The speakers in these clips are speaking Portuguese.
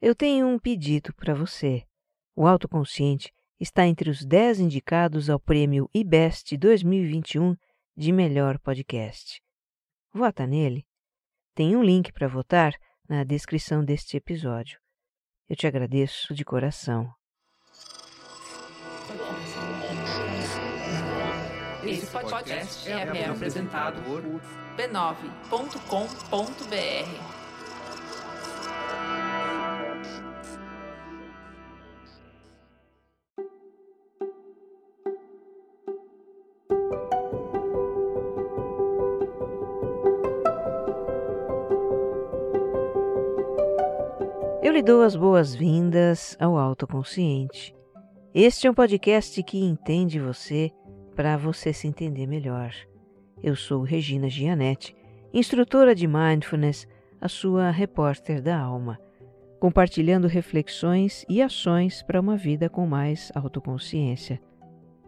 Eu tenho um pedido para você. O Autoconsciente está entre os 10 indicados ao prêmio IBEST 2021 de melhor podcast. Vota nele. Tem um link para votar na descrição deste episódio. Eu te agradeço de coração. Esse podcast é, apresentado por b9.com.br. lhe dou as boas-vindas ao Autoconsciente. Este é um podcast que entende você para você se entender melhor. Eu sou Regina Gianetti, instrutora de Mindfulness, a sua repórter da alma, compartilhando reflexões e ações para uma vida com mais autoconsciência.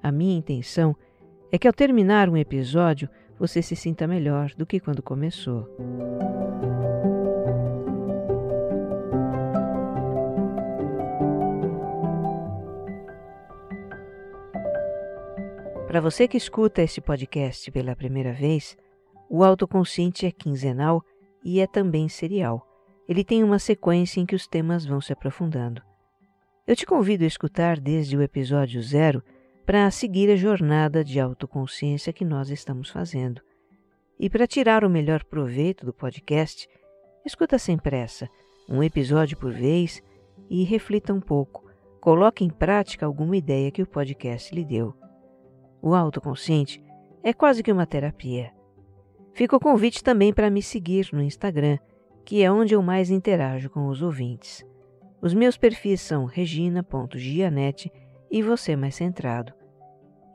A minha intenção é que ao terminar um episódio você se sinta melhor do que quando começou. Para você que escuta esse podcast pela primeira vez, o autoconsciente é quinzenal e é também serial. Ele tem uma sequência em que os temas vão se aprofundando. Eu te convido a escutar desde o episódio zero para seguir a jornada de autoconsciência que nós estamos fazendo. E para tirar o melhor proveito do podcast, escuta sem pressa, um episódio por vez e reflita um pouco. Coloque em prática alguma ideia que o podcast lhe deu. O autoconsciente é quase que uma terapia. Fica o convite também para me seguir no Instagram, que é onde eu mais interajo com os ouvintes. Os meus perfis são regina.gianete e você mais centrado.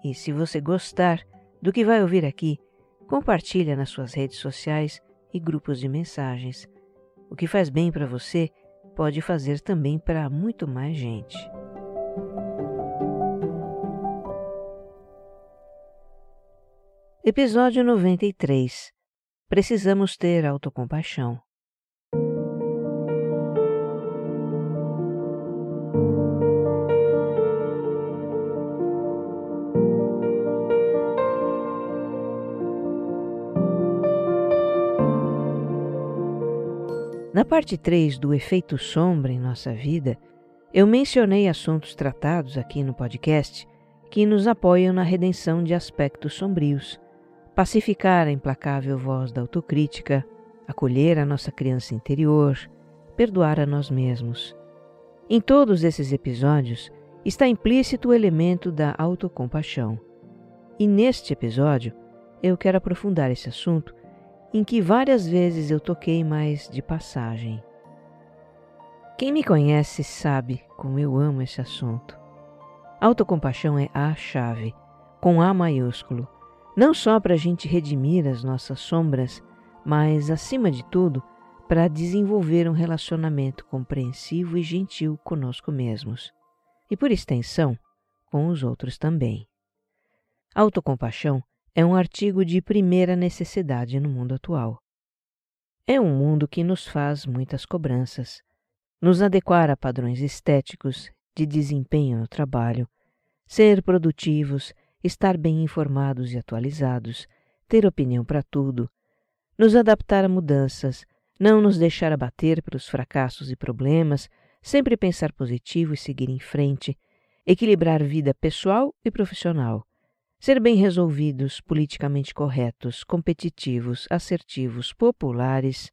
E se você gostar do que vai ouvir aqui, compartilha nas suas redes sociais e grupos de mensagens. O que faz bem para você pode fazer também para muito mais gente. Episódio 93 Precisamos ter autocompaixão. Na parte 3 do efeito sombra em nossa vida, eu mencionei assuntos tratados aqui no podcast que nos apoiam na redenção de aspectos sombrios pacificar a implacável voz da autocrítica, acolher a nossa criança interior, perdoar a nós mesmos. Em todos esses episódios está implícito o elemento da autocompaixão. E neste episódio eu quero aprofundar esse assunto em que várias vezes eu toquei mais de passagem. Quem me conhece sabe como eu amo esse assunto. Autocompaixão é a chave, com A maiúsculo, não só para a gente redimir as nossas sombras, mas, acima de tudo, para desenvolver um relacionamento compreensivo e gentil conosco mesmos, e por extensão, com os outros também. Autocompaixão é um artigo de primeira necessidade no mundo atual. É um mundo que nos faz muitas cobranças, nos adequar a padrões estéticos de desempenho no trabalho, ser produtivos estar bem informados e atualizados, ter opinião para tudo, nos adaptar a mudanças, não nos deixar abater pelos fracassos e problemas, sempre pensar positivo e seguir em frente, equilibrar vida pessoal e profissional, ser bem resolvidos, politicamente corretos, competitivos, assertivos, populares.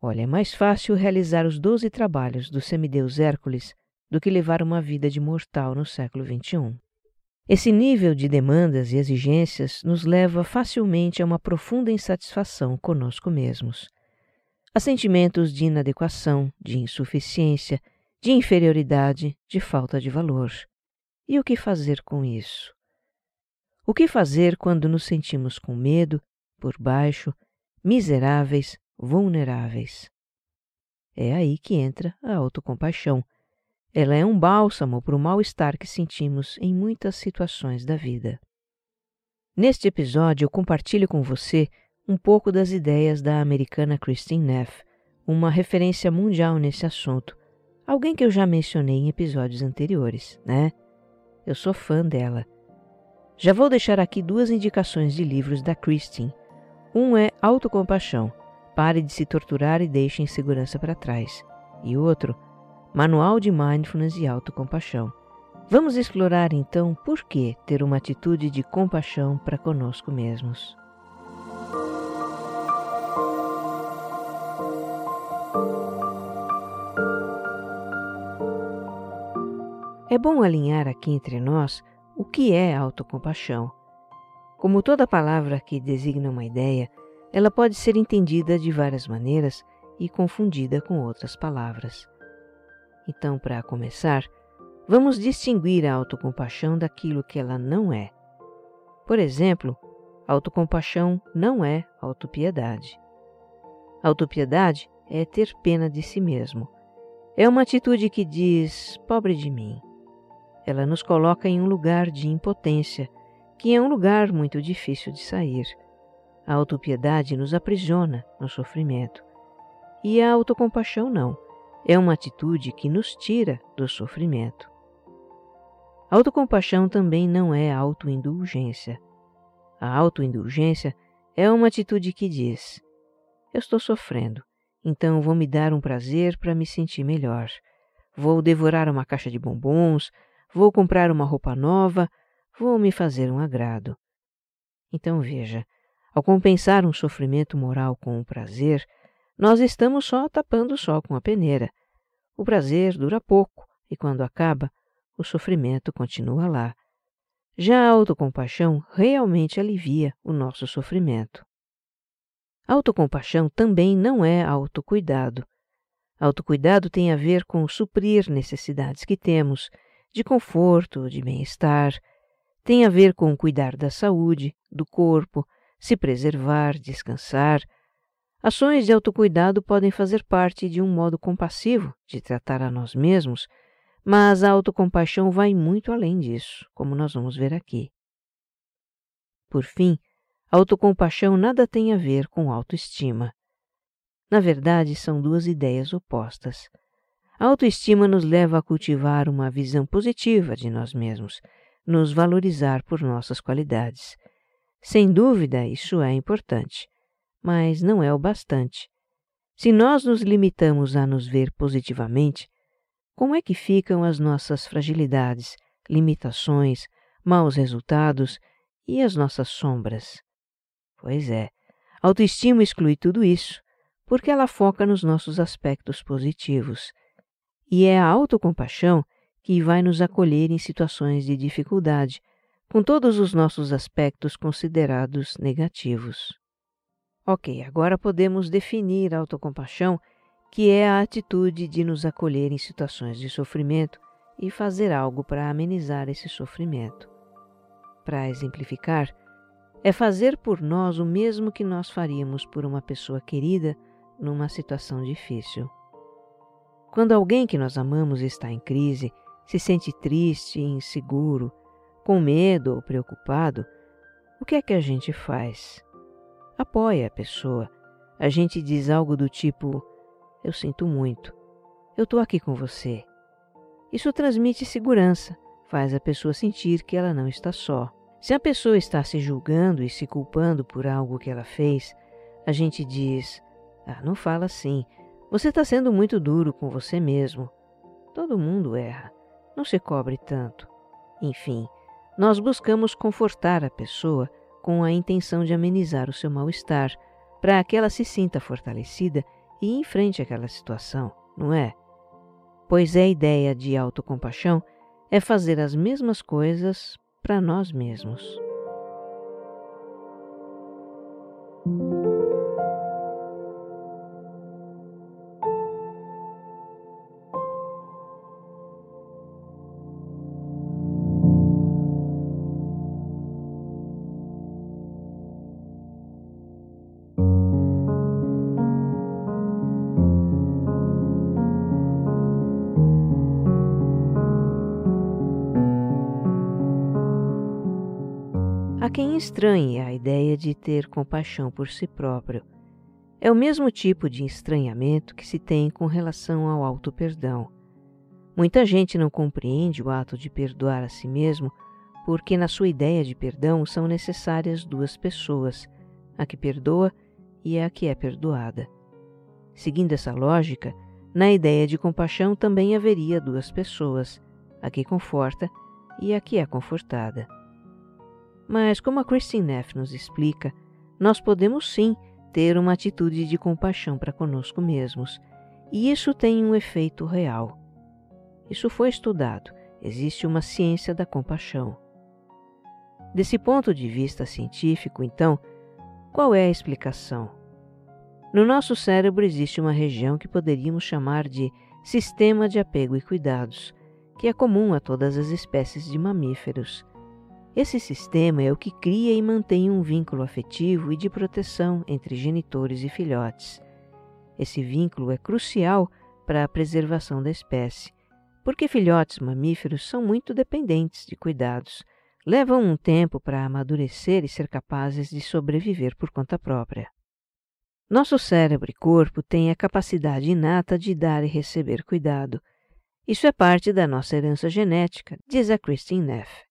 Olha, é mais fácil realizar os doze trabalhos do semideus Hércules do que levar uma vida de mortal no século XXI. Esse nível de demandas e exigências nos leva facilmente a uma profunda insatisfação conosco mesmos. A sentimentos de inadequação, de insuficiência, de inferioridade, de falta de valor. E o que fazer com isso? O que fazer quando nos sentimos com medo, por baixo, miseráveis, vulneráveis? É aí que entra a autocompaixão ela é um bálsamo para o mal-estar que sentimos em muitas situações da vida. Neste episódio, eu compartilho com você um pouco das ideias da americana Christine Neff, uma referência mundial nesse assunto, Alguém que eu já mencionei em episódios anteriores, né? Eu sou fã dela. Já vou deixar aqui duas indicações de livros da Christine. Um é Autocompaixão, Pare de se torturar e deixe insegurança para trás. E outro, Manual de Mindfulness e Autocompaixão. Vamos explorar então por que ter uma atitude de compaixão para conosco mesmos. É bom alinhar aqui entre nós o que é autocompaixão. Como toda palavra que designa uma ideia, ela pode ser entendida de várias maneiras e confundida com outras palavras. Então, para começar, vamos distinguir a autocompaixão daquilo que ela não é. Por exemplo, autocompaixão não é autopiedade. Autopiedade é ter pena de si mesmo. É uma atitude que diz: pobre de mim. Ela nos coloca em um lugar de impotência, que é um lugar muito difícil de sair. A autopiedade nos aprisiona no sofrimento. E a autocompaixão não. É uma atitude que nos tira do sofrimento. Autocompaixão também não é autoindulgência. A autoindulgência é uma atitude que diz: Eu estou sofrendo, então vou me dar um prazer para me sentir melhor. Vou devorar uma caixa de bombons, vou comprar uma roupa nova, vou me fazer um agrado. Então veja, ao compensar um sofrimento moral com um prazer, nós estamos só tapando o sol com a peneira. O prazer dura pouco e, quando acaba, o sofrimento continua lá. Já a autocompaixão realmente alivia o nosso sofrimento. Autocompaixão também não é autocuidado. Autocuidado tem a ver com suprir necessidades que temos, de conforto, de bem-estar. Tem a ver com cuidar da saúde, do corpo, se preservar, descansar. Ações de autocuidado podem fazer parte de um modo compassivo de tratar a nós mesmos, mas a autocompaixão vai muito além disso, como nós vamos ver aqui. Por fim, a autocompaixão nada tem a ver com autoestima. Na verdade, são duas ideias opostas. A autoestima nos leva a cultivar uma visão positiva de nós mesmos, nos valorizar por nossas qualidades. Sem dúvida, isso é importante, mas não é o bastante. Se nós nos limitamos a nos ver positivamente, como é que ficam as nossas fragilidades, limitações, maus resultados e as nossas sombras? Pois é, autoestima exclui tudo isso, porque ela foca nos nossos aspectos positivos. E é a autocompaixão que vai nos acolher em situações de dificuldade, com todos os nossos aspectos considerados negativos. Ok, agora podemos definir a autocompaixão, que é a atitude de nos acolher em situações de sofrimento e fazer algo para amenizar esse sofrimento. Para exemplificar, é fazer por nós o mesmo que nós faríamos por uma pessoa querida numa situação difícil. Quando alguém que nós amamos está em crise, se sente triste, inseguro, com medo ou preocupado, o que é que a gente faz? Apoia a pessoa. A gente diz algo do tipo: Eu sinto muito. Eu estou aqui com você. Isso transmite segurança, faz a pessoa sentir que ela não está só. Se a pessoa está se julgando e se culpando por algo que ela fez, a gente diz: Ah, não fala assim. Você está sendo muito duro com você mesmo. Todo mundo erra. Não se cobre tanto. Enfim, nós buscamos confortar a pessoa com a intenção de amenizar o seu mal-estar, para que ela se sinta fortalecida e enfrente aquela situação, não é? Pois a ideia de autocompaixão é fazer as mesmas coisas para nós mesmos. Há quem estranhe a ideia de ter compaixão por si próprio. É o mesmo tipo de estranhamento que se tem com relação ao auto-perdão. Muita gente não compreende o ato de perdoar a si mesmo porque, na sua ideia de perdão, são necessárias duas pessoas, a que perdoa e a que é perdoada. Seguindo essa lógica, na ideia de compaixão também haveria duas pessoas, a que conforta e a que é confortada. Mas, como a Christine Neff nos explica, nós podemos sim ter uma atitude de compaixão para conosco mesmos, e isso tem um efeito real. Isso foi estudado, existe uma ciência da compaixão. Desse ponto de vista científico, então, qual é a explicação? No nosso cérebro existe uma região que poderíamos chamar de sistema de apego e cuidados, que é comum a todas as espécies de mamíferos. Esse sistema é o que cria e mantém um vínculo afetivo e de proteção entre genitores e filhotes. Esse vínculo é crucial para a preservação da espécie, porque filhotes mamíferos são muito dependentes de cuidados, levam um tempo para amadurecer e ser capazes de sobreviver por conta própria. Nosso cérebro e corpo têm a capacidade inata de dar e receber cuidado, isso é parte da nossa herança genética, diz a Christine Neff.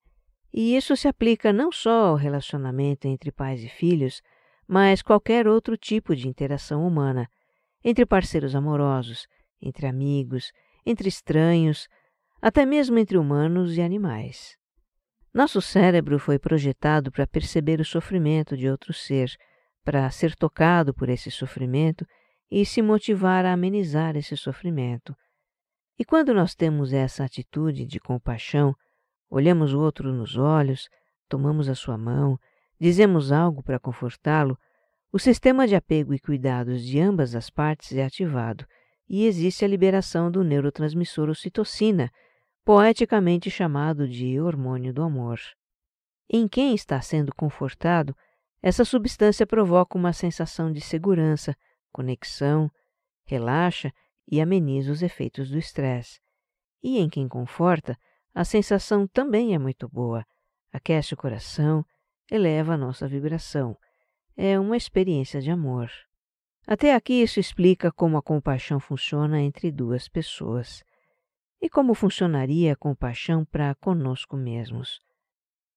E isso se aplica não só ao relacionamento entre pais e filhos, mas qualquer outro tipo de interação humana, entre parceiros amorosos, entre amigos, entre estranhos, até mesmo entre humanos e animais. Nosso cérebro foi projetado para perceber o sofrimento de outro ser, para ser tocado por esse sofrimento e se motivar a amenizar esse sofrimento e quando nós temos essa atitude de compaixão, olhamos o outro nos olhos, tomamos a sua mão, dizemos algo para confortá-lo, o sistema de apego e cuidados de ambas as partes é ativado e existe a liberação do neurotransmissor ocitocina, poeticamente chamado de hormônio do amor. Em quem está sendo confortado, essa substância provoca uma sensação de segurança, conexão, relaxa e ameniza os efeitos do estresse. E em quem conforta, a sensação também é muito boa, aquece o coração, eleva a nossa vibração. É uma experiência de amor. Até aqui isso explica como a compaixão funciona entre duas pessoas. E como funcionaria a compaixão para conosco mesmos?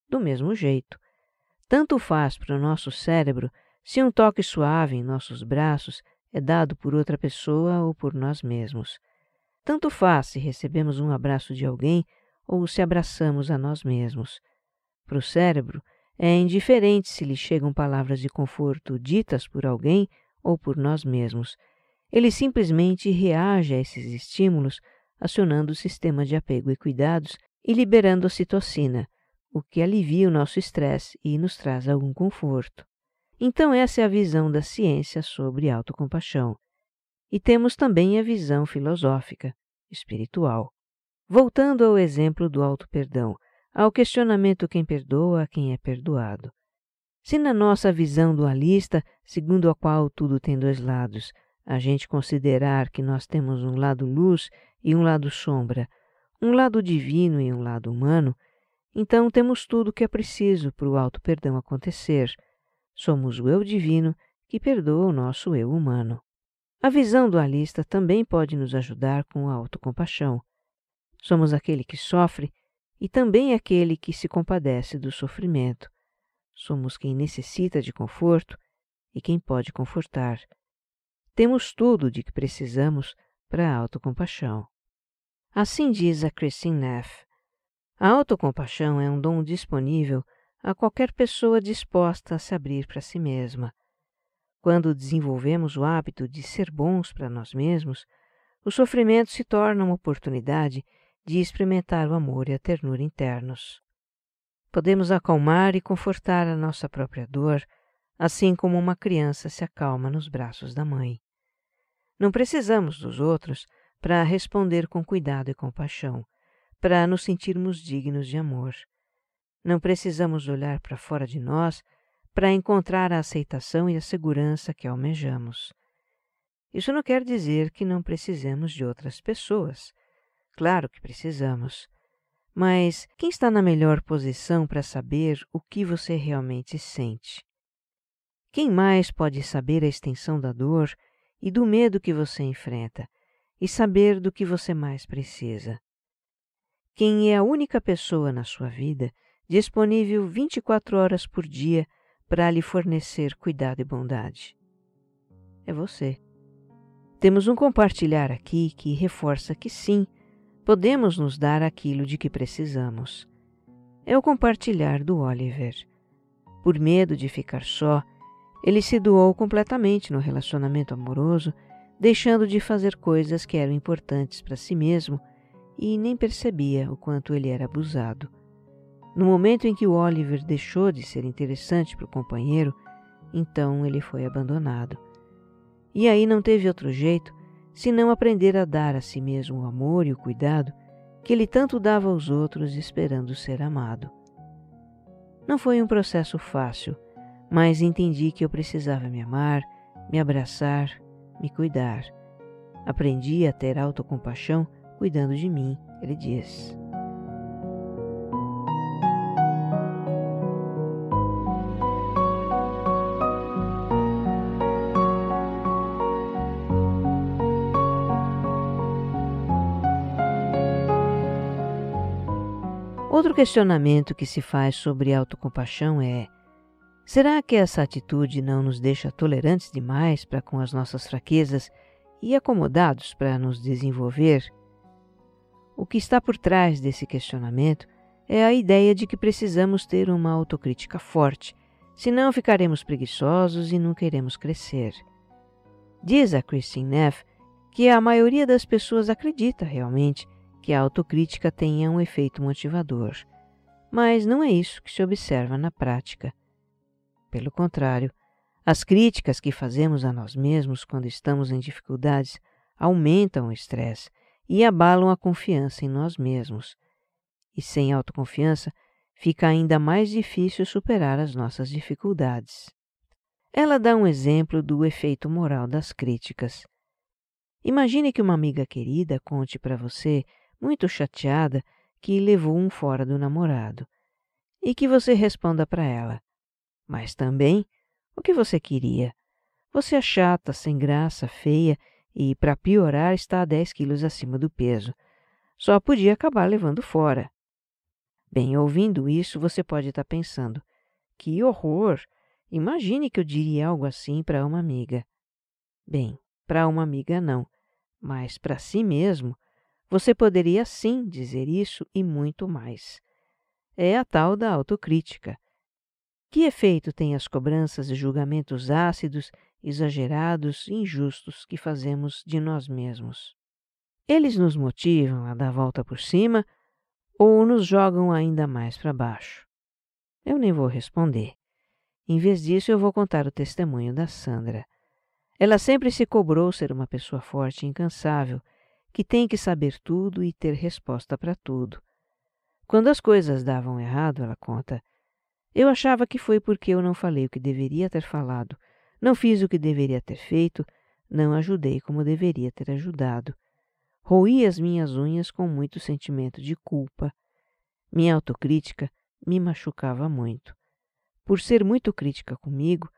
Do mesmo jeito. Tanto faz para o nosso cérebro se um toque suave em nossos braços é dado por outra pessoa ou por nós mesmos. Tanto faz se recebemos um abraço de alguém ou se abraçamos a nós mesmos. Para o cérebro, é indiferente se lhe chegam palavras de conforto ditas por alguém ou por nós mesmos. Ele simplesmente reage a esses estímulos, acionando o sistema de apego e cuidados e liberando a citocina, o que alivia o nosso estresse e nos traz algum conforto. Então, essa é a visão da ciência sobre autocompaixão. E temos também a visão filosófica, espiritual. Voltando ao exemplo do auto-perdão, ao questionamento quem perdoa, quem é perdoado. Se na nossa visão dualista, segundo a qual tudo tem dois lados, a gente considerar que nós temos um lado luz e um lado sombra, um lado divino e um lado humano, então temos tudo o que é preciso para o auto-perdão acontecer Somos o eu divino que perdoa o nosso eu humano. A visão dualista também pode nos ajudar com a autocompaixão. Somos aquele que sofre e também aquele que se compadece do sofrimento. Somos quem necessita de conforto e quem pode confortar. Temos tudo de que precisamos para a autocompaixão. Assim diz a Christine Neff. A autocompaixão é um dom disponível a qualquer pessoa disposta a se abrir para si mesma. Quando desenvolvemos o hábito de ser bons para nós mesmos, o sofrimento se torna uma oportunidade de experimentar o amor e a ternura internos. Podemos acalmar e confortar a nossa própria dor, assim como uma criança se acalma nos braços da mãe. Não precisamos dos outros para responder com cuidado e compaixão, para nos sentirmos dignos de amor. Não precisamos olhar para fora de nós para encontrar a aceitação e a segurança que almejamos. Isso não quer dizer que não precisemos de outras pessoas. Claro que precisamos. Mas quem está na melhor posição para saber o que você realmente sente? Quem mais pode saber a extensão da dor e do medo que você enfrenta e saber do que você mais precisa? quem é a única pessoa na sua vida disponível 24 horas por dia para lhe fornecer cuidado e bondade? É você. Temos um compartilhar aqui que reforça que sim, podemos nos dar aquilo de que precisamos. É o compartilhar do Oliver. Por medo de ficar só, ele se doou completamente no relacionamento amoroso, deixando de fazer coisas que eram importantes para si mesmo e nem percebia o quanto ele era abusado. No momento em que o Oliver deixou de ser interessante para o companheiro, então ele foi abandonado. E aí não teve outro jeito senão aprender a dar a si mesmo o amor e o cuidado que ele tanto dava aos outros esperando ser amado. Não foi um processo fácil, mas entendi que eu precisava me amar, me abraçar, me cuidar. Aprendi a ter autocompaixão cuidando de mim, ele diz. Outro questionamento que se faz sobre autocompaixão é: será que essa atitude não nos deixa tolerantes demais para com as nossas fraquezas e acomodados para nos desenvolver? O que está por trás desse questionamento é a ideia de que precisamos ter uma autocrítica forte, senão ficaremos preguiçosos e não queremos crescer. Diz a Christine Neff que a maioria das pessoas acredita realmente que a autocrítica tenha um efeito motivador. Mas não é isso que se observa na prática. Pelo contrário, as críticas que fazemos a nós mesmos quando estamos em dificuldades aumentam o estresse e abalam a confiança em nós mesmos. E sem autoconfiança, fica ainda mais difícil superar as nossas dificuldades. Ela dá um exemplo do efeito moral das críticas. Imagine que uma amiga querida conte para você muito chateada que levou um fora do namorado, e que você responda para ela: Mas também, o que você queria? Você é chata, sem graça, feia e, para piorar, está a 10 quilos acima do peso. Só podia acabar levando fora. Bem, ouvindo isso, você pode estar pensando: Que horror! Imagine que eu diria algo assim para uma amiga. Bem, para uma amiga não, mas para si mesmo você poderia sim dizer isso e muito mais. É a tal da autocrítica. Que efeito têm as cobranças e julgamentos ácidos, exagerados e injustos que fazemos de nós mesmos? Eles nos motivam a dar volta por cima ou nos jogam ainda mais para baixo? Eu nem vou responder. Em vez disso, eu vou contar o testemunho da Sandra. Ela sempre se cobrou ser uma pessoa forte e incansável que tem que saber tudo e ter resposta para tudo. Quando as coisas davam errado, ela conta, eu achava que foi porque eu não falei o que deveria ter falado, não fiz o que deveria ter feito, não ajudei como deveria ter ajudado. Roí as minhas unhas com muito sentimento de culpa. Minha autocrítica me machucava muito. Por ser muito crítica comigo,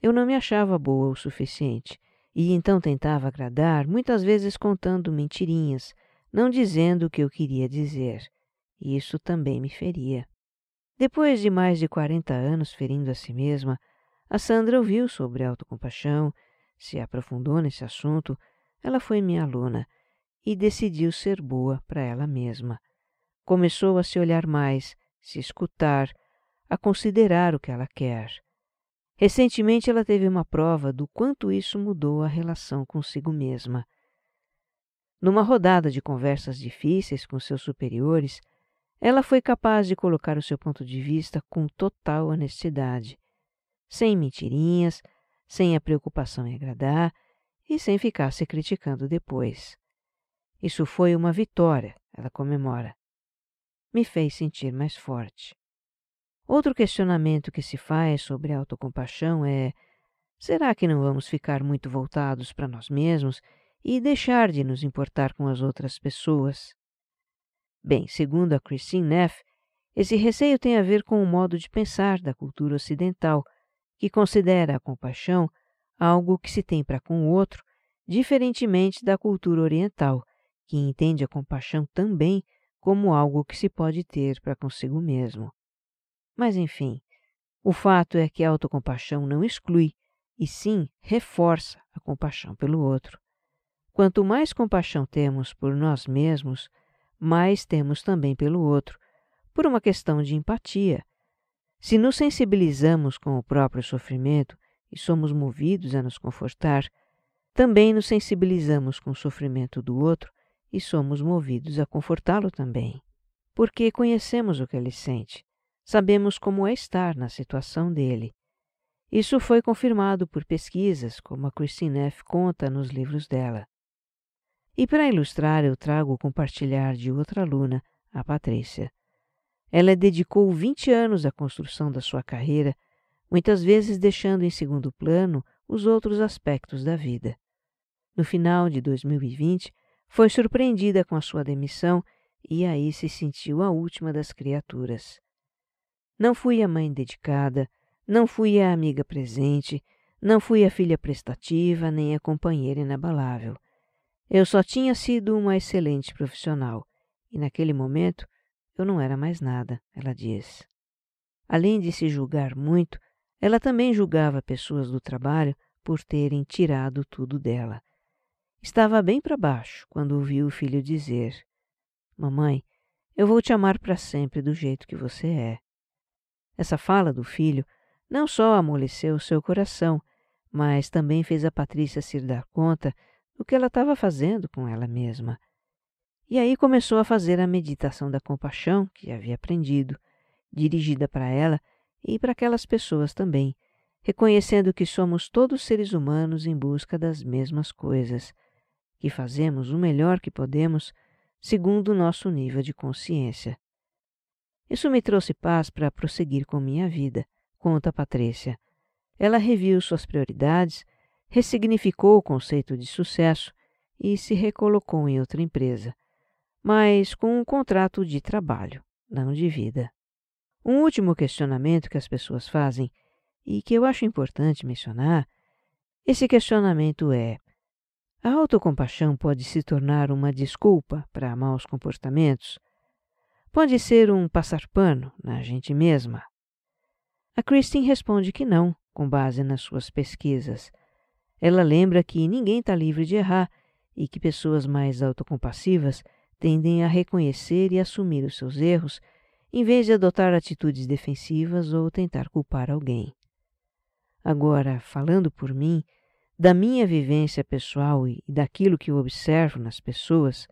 eu não me achava boa o suficiente e então tentava agradar, muitas vezes contando mentirinhas, não dizendo o que eu queria dizer. Isso também me feria. Depois de mais de quarenta anos ferindo a si mesma, a Sandra ouviu sobre autocompaixão, se aprofundou nesse assunto, ela foi minha aluna e decidiu ser boa para ela mesma. Começou a se olhar mais, se escutar, a considerar o que ela quer. Recentemente ela teve uma prova do quanto isso mudou a relação consigo mesma. Numa rodada de conversas difíceis com seus superiores, ela foi capaz de colocar o seu ponto de vista com total honestidade, sem mentirinhas, sem a preocupação em agradar e sem ficar se criticando depois. Isso foi uma vitória, ela comemora. Me fez sentir mais forte. Outro questionamento que se faz sobre a autocompaixão é: será que não vamos ficar muito voltados para nós mesmos e deixar de nos importar com as outras pessoas? Bem, segundo a Christine Neff, esse receio tem a ver com o modo de pensar da cultura ocidental, que considera a compaixão algo que se tem para com o outro, diferentemente da cultura oriental, que entende a compaixão também como algo que se pode ter para consigo mesmo. Mas, enfim, o fato é que a autocompaixão não exclui, e sim reforça a compaixão pelo outro. Quanto mais compaixão temos por nós mesmos, mais temos também pelo outro, por uma questão de empatia. Se nos sensibilizamos com o próprio sofrimento e somos movidos a nos confortar, também nos sensibilizamos com o sofrimento do outro e somos movidos a confortá-lo também. Porque conhecemos o que ele sente, sabemos como é estar na situação dele. Isso foi confirmado por pesquisas, como a Christine F. conta nos livros dela. E para ilustrar, eu trago o compartilhar de outra aluna, a Patrícia. Ela dedicou 20 anos à construção da sua carreira, muitas vezes deixando em segundo plano os outros aspectos da vida. No final de 2020, foi surpreendida com a sua demissão e aí se sentiu a última das criaturas. Não fui a mãe dedicada, não fui a amiga presente, não fui a filha prestativa, nem a companheira inabalável. Eu só tinha sido uma excelente profissional e naquele momento eu não era mais nada, ela diz. Além de se julgar muito, ela também julgava pessoas do trabalho por terem tirado tudo dela. Estava bem para baixo quando ouviu o filho dizer: Mamãe, eu vou te amar para sempre do jeito que você é. Essa fala do filho não só amoleceu seu coração, mas também fez a Patrícia se dar conta do que ela estava fazendo com ela mesma. E aí começou a fazer a meditação da compaixão que havia aprendido, dirigida para ela e para aquelas pessoas também, reconhecendo que somos todos seres humanos em busca das mesmas coisas que fazemos o melhor que podemos segundo o nosso nível de consciência. Isso me trouxe paz para prosseguir com minha vida, conta Patrícia. Ela reviu suas prioridades, ressignificou o conceito de sucesso e se recolocou em outra empresa, mas com um contrato de trabalho, não de vida. Um último questionamento que as pessoas fazem e que eu acho importante mencionar, esse questionamento é: a autocompaixão pode se tornar uma desculpa para maus comportamentos? Pode ser um passar pano na gente mesma? A Christine responde que não, com base nas suas pesquisas. Ela lembra que ninguém está livre de errar e que pessoas mais autocompassivas tendem a reconhecer e assumir os seus erros em vez de adotar atitudes defensivas ou tentar culpar alguém. Agora, falando por mim, da minha vivência pessoal e daquilo que eu observo nas pessoas,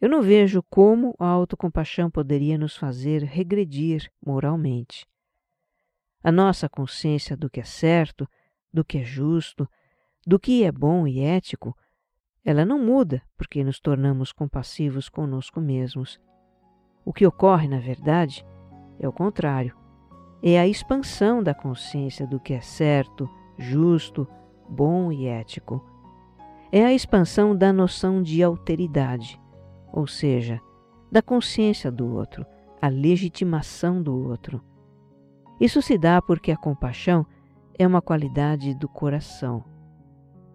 eu não vejo como a autocompaixão poderia nos fazer regredir moralmente. A nossa consciência do que é certo, do que é justo, do que é bom e ético, ela não muda porque nos tornamos compassivos conosco mesmos. O que ocorre, na verdade, é o contrário. É a expansão da consciência do que é certo, justo, bom e ético. É a expansão da noção de alteridade, ou seja, da consciência do outro, a legitimação do outro. Isso se dá porque a compaixão é uma qualidade do coração.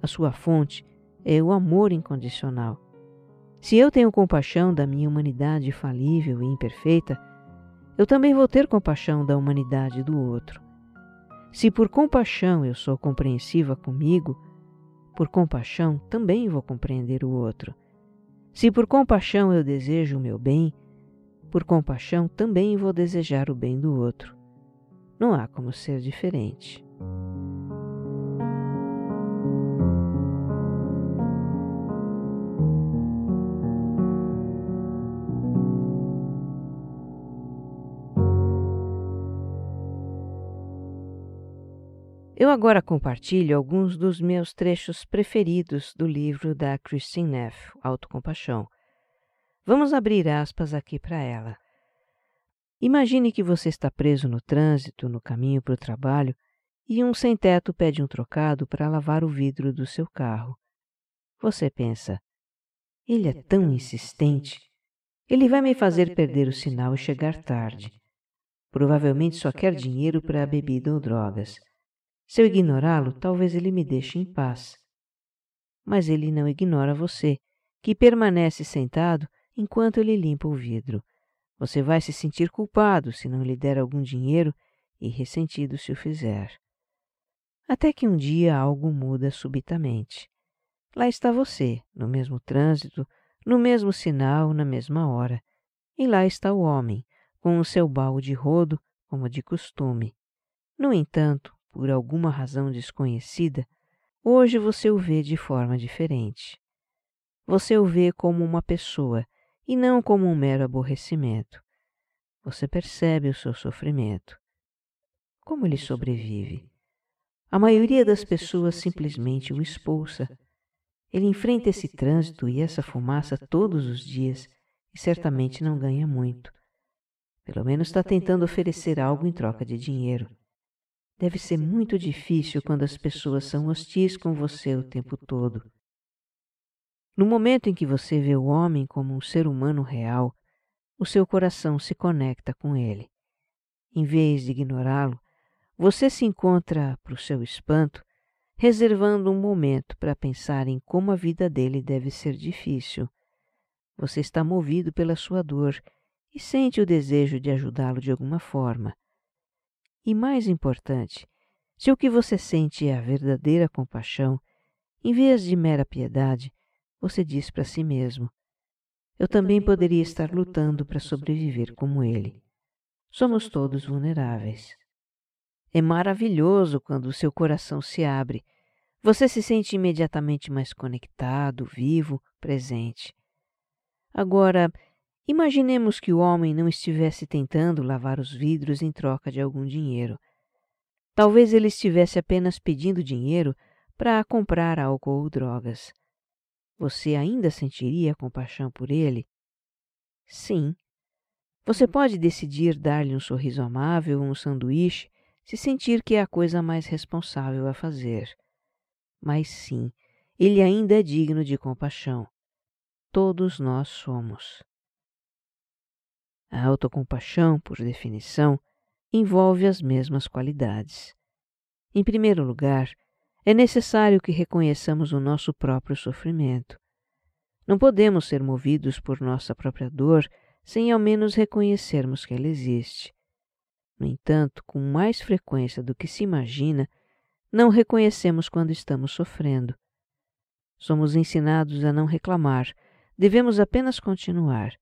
A sua fonte é o amor incondicional. Se eu tenho compaixão da minha humanidade falível e imperfeita, eu também vou ter compaixão da humanidade do outro. Se por compaixão eu sou compreensiva comigo, por compaixão também vou compreender o outro. Se por compaixão eu desejo o meu bem, por compaixão também vou desejar o bem do outro. Não há como ser diferente. Eu agora compartilho alguns dos meus trechos preferidos do livro da Christine Neff, Autocompaixão. Vamos abrir aspas aqui para ela. Imagine que você está preso no trânsito, no caminho para o trabalho, e um sem-teto pede um trocado para lavar o vidro do seu carro. Você pensa, ele é tão insistente. Ele vai me fazer perder o sinal e chegar tarde. Provavelmente só quer dinheiro para bebida ou drogas. Se eu ignorá-lo, talvez ele me deixe em paz. Mas ele não ignora você, que permanece sentado enquanto ele limpa o vidro. Você vai se sentir culpado se não lhe der algum dinheiro e ressentido se o fizer. Até que um dia algo muda subitamente. Lá está você, no mesmo trânsito, no mesmo sinal, na mesma hora. E lá está o homem, com o seu baú de rodo, como de costume. No entanto, por alguma razão desconhecida, hoje você o vê de forma diferente. Você o vê como uma pessoa e não como um mero aborrecimento. Você percebe o seu sofrimento. Como ele sobrevive? A maioria das pessoas simplesmente o expulsa. Ele enfrenta esse trânsito e essa fumaça todos os dias e certamente não ganha muito. Pelo menos está tentando oferecer algo em troca de dinheiro. Deve ser muito difícil quando as pessoas são hostis com você o tempo todo. No momento em que você vê o homem como um ser humano real, o seu coração se conecta com ele. Em vez de ignorá-lo, você se encontra, para o seu espanto, reservando um momento para pensar em como a vida dele deve ser difícil. Você está movido pela sua dor e sente o desejo de ajudá-lo de alguma forma. E mais importante, se o que você sente é a verdadeira compaixão, em vez de mera piedade, você diz para si mesmo: Eu também poderia estar lutando para sobreviver como ele. Somos todos vulneráveis. É maravilhoso quando o seu coração se abre. Você se sente imediatamente mais conectado, vivo, presente. Agora, imaginemos que o homem não estivesse tentando lavar os vidros em troca de algum dinheiro. Talvez ele estivesse apenas pedindo dinheiro para comprar álcool ou drogas. Você ainda sentiria compaixão por ele? Sim. Você pode decidir dar-lhe um sorriso amável ou um sanduíche se sentir que é a coisa mais responsável a fazer. Mas sim, ele ainda é digno de compaixão. Todos nós somos. A autocompaixão, por definição, envolve as mesmas qualidades. Em primeiro lugar, é necessário que reconheçamos o nosso próprio sofrimento. Não podemos ser movidos por nossa própria dor sem ao menos reconhecermos que ela existe. No entanto, com mais frequência do que se imagina, não reconhecemos quando estamos sofrendo. Somos ensinados a não reclamar, devemos apenas continuar.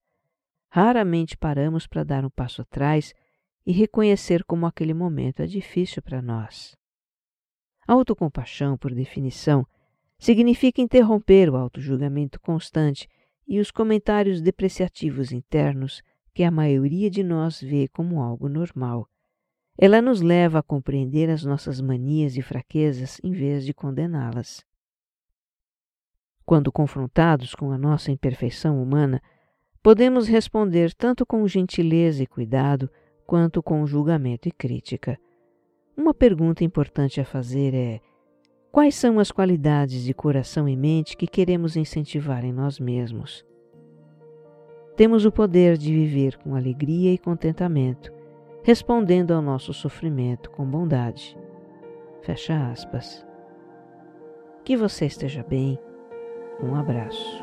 Raramente paramos para dar um passo atrás e reconhecer como aquele momento é difícil para nós. Autocompaixão, por definição, significa interromper o autojulgamento constante e os comentários depreciativos internos que a maioria de nós vê como algo normal. Ela nos leva a compreender as nossas manias e fraquezas em vez de condená-las. Quando confrontados com a nossa imperfeição humana, podemos responder tanto com gentileza e cuidado quanto com julgamento e crítica. Uma pergunta importante a fazer é: quais são as qualidades de coração e mente que queremos incentivar em nós mesmos? Temos o poder de viver com alegria e contentamento, respondendo ao nosso sofrimento com bondade. Fecha aspas. Que você esteja bem. Um abraço.